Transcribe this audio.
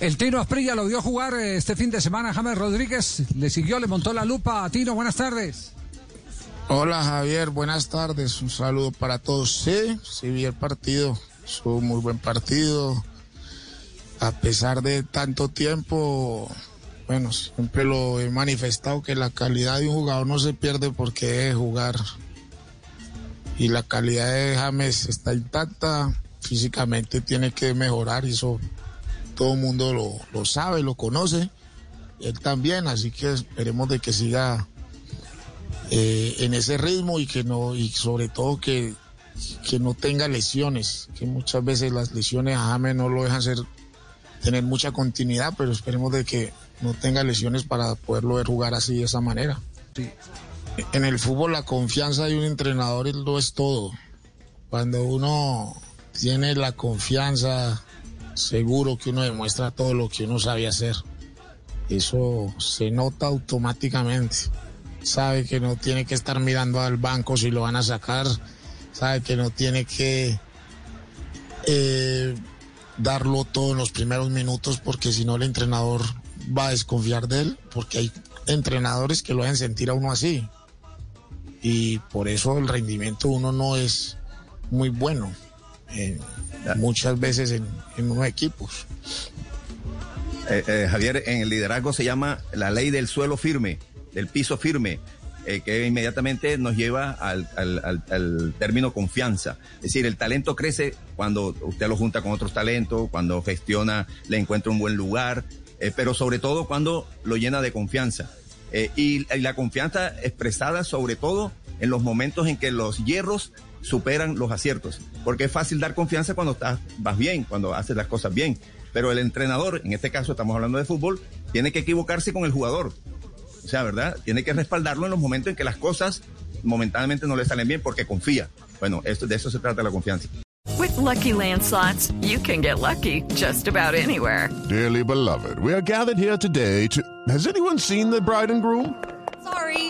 El Tino Asprilla lo vio jugar eh, este fin de semana James Rodríguez. Le siguió, le montó la lupa a Tino. Buenas tardes. Hola Javier, buenas tardes. Un saludo para todos. Sí, sí vi el partido. Fue un muy buen partido. A pesar de tanto tiempo, bueno, siempre lo he manifestado que la calidad de un jugador no se pierde porque debe jugar. Y la calidad de James está intacta. Físicamente tiene que mejorar eso todo el mundo lo, lo sabe, lo conoce. Él también, así que esperemos de que siga eh, en ese ritmo y que no, y sobre todo que, que no tenga lesiones, que muchas veces las lesiones a James no lo dejan ser, tener mucha continuidad, pero esperemos de que no tenga lesiones para poderlo ver jugar así de esa manera. En el fútbol la confianza de un entrenador lo es todo. Cuando uno tiene la confianza, seguro que uno demuestra todo lo que uno sabe hacer. Eso se nota automáticamente sabe que no tiene que estar mirando al banco si lo van a sacar, sabe que no tiene que eh, darlo todo en los primeros minutos porque si no el entrenador va a desconfiar de él, porque hay entrenadores que lo hacen sentir a uno así. Y por eso el rendimiento uno no es muy bueno eh, muchas veces en, en unos equipos. Eh, eh, Javier, en el liderazgo se llama la ley del suelo firme del piso firme, eh, que inmediatamente nos lleva al, al, al, al, término confianza. Es decir, el talento crece cuando usted lo junta con otros talentos, cuando gestiona, le encuentra un buen lugar, pero sobre todo cuando lo llena de confianza. Y, y, la confianza expresada sobre todo en los momentos en que los hierros superan los aciertos, porque es fácil dar confianza cuando estás, vas bien, cuando haces las cosas bien. Pero el entrenador, en este caso estamos hablando de fútbol, tiene que equivocarse con el jugador. O sea, ¿verdad? Tiene que respaldarlo en los momentos en que las cosas momentáneamente no le salen bien porque confía. Bueno, esto, de eso se trata la confianza. With lucky landslots, you can get lucky just about anywhere. Dearly beloved, we are gathered here today to. Has anyone seen the bride and groom? Sorry,